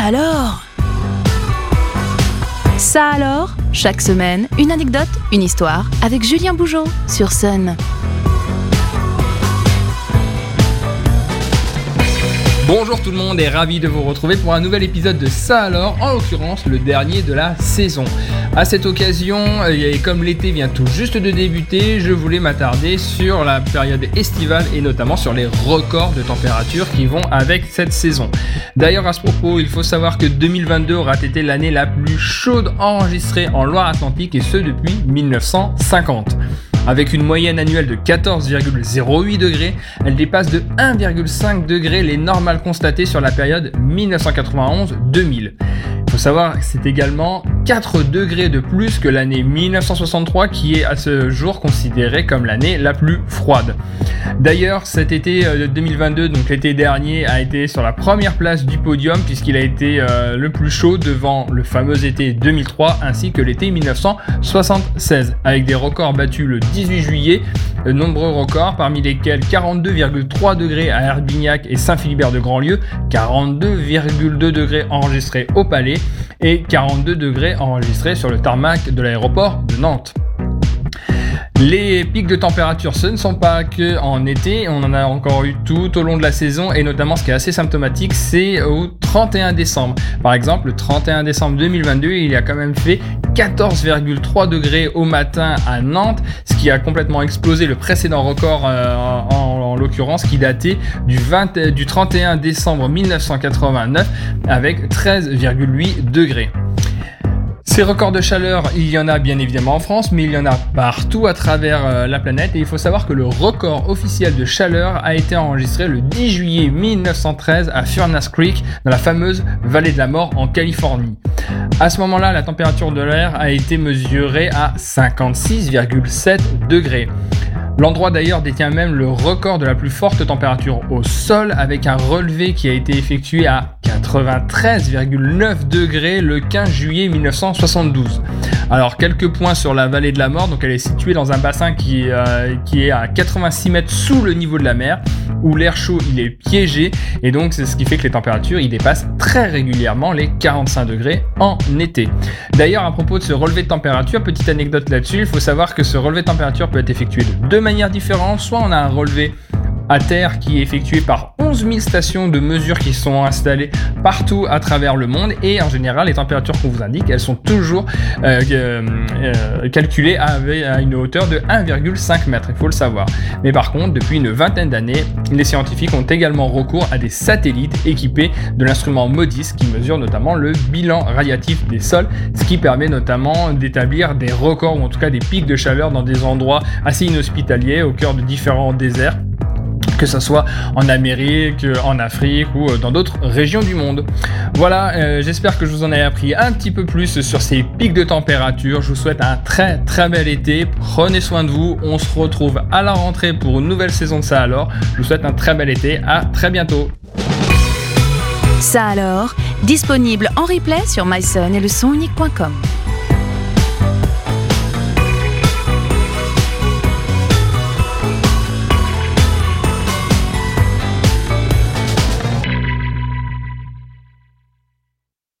alors Ça alors? Chaque semaine, une anecdote, une histoire avec Julien Bougeot sur Sun. Bonjour tout le monde et ravi de vous retrouver pour un nouvel épisode de Ça alors, en l'occurrence le dernier de la saison. À cette occasion, et comme l'été vient tout juste de débuter, je voulais m'attarder sur la période estivale et notamment sur les records de température qui vont avec cette saison. D'ailleurs à ce propos, il faut savoir que 2022 aura été l'année la plus chaude enregistrée en Loire-Atlantique et ce depuis 1950. Avec une moyenne annuelle de 14,08 degrés, elle dépasse de 1,5 degrés les normales constatées sur la période 1991-2000. Il faut savoir que c'est également 4 degrés de plus que l'année 1963 qui est à ce jour considérée comme l'année la plus froide. D'ailleurs, cet été 2022, euh, donc l'été dernier, a été sur la première place du podium puisqu'il a été euh, le plus chaud devant le fameux été 2003 ainsi que l'été 1976 avec des records battus le 18 juillet, de nombreux records parmi lesquels 42,3 degrés à Herbignac et Saint-Philibert de Grandlieu, 42,2 degrés enregistrés au Palais et 42 degrés enregistrés sur le tarmac de l'aéroport de Nantes. Les pics de température, ce ne sont pas que en été, on en a encore eu tout au long de la saison et notamment ce qui est assez symptomatique, c'est au 31 décembre. Par exemple, le 31 décembre 2022, il a quand même fait 14,3 degrés au matin à Nantes, ce qui a complètement explosé le précédent record euh, en, l'occurrence qui datait du, 20, du 31 décembre 1989 avec 13,8 degrés. Ces records de chaleur, il y en a bien évidemment en France, mais il y en a partout à travers euh, la planète. Et il faut savoir que le record officiel de chaleur a été enregistré le 10 juillet 1913 à Furnace Creek, dans la fameuse vallée de la mort en Californie. À ce moment-là, la température de l'air a été mesurée à 56,7 degrés. L'endroit d'ailleurs détient même le record de la plus forte température au sol avec un relevé qui a été effectué à 93,9 degrés le 15 juillet 1972. Alors quelques points sur la vallée de la mort, donc elle est située dans un bassin qui, euh, qui est à 86 mètres sous le niveau de la mer, où l'air chaud il est piégé, et donc c'est ce qui fait que les températures il dépassent très régulièrement les 45 degrés en été. D'ailleurs à propos de ce relevé de température, petite anecdote là-dessus, il faut savoir que ce relevé de température peut être effectué de deux manières différentes, soit on a un relevé à terre qui est effectué par 11 000 stations de mesure qui sont installées partout à travers le monde. Et en général les températures qu'on vous indique elles sont toujours euh, euh, calculées à, à, une hauteur de 1,5 mètre, il faut le savoir. Mais par contre depuis une vingtaine d'années les scientifiques ont également recours à des satellites équipés de l'instrument MODIS qui mesure notamment le bilan radiatif des sols, ce qui permet notamment d'établir des records ou en tout cas des pics de chaleur dans des endroits assez inhospitaliers au cœur de différents déserts que ce soit en Amérique, en Afrique ou euh, dans d'autres régions du monde. Voilà, euh, j'espère que je vous en ai appris un petit peu plus sur ces pics de température. Je vous souhaite un très très bel été. Prenez soin de vous. On se retrouve à la rentrée pour une nouvelle saison de ça alors. Je vous souhaite un très bel été. À très bientôt. Ça alors, disponible en replay sur myson et le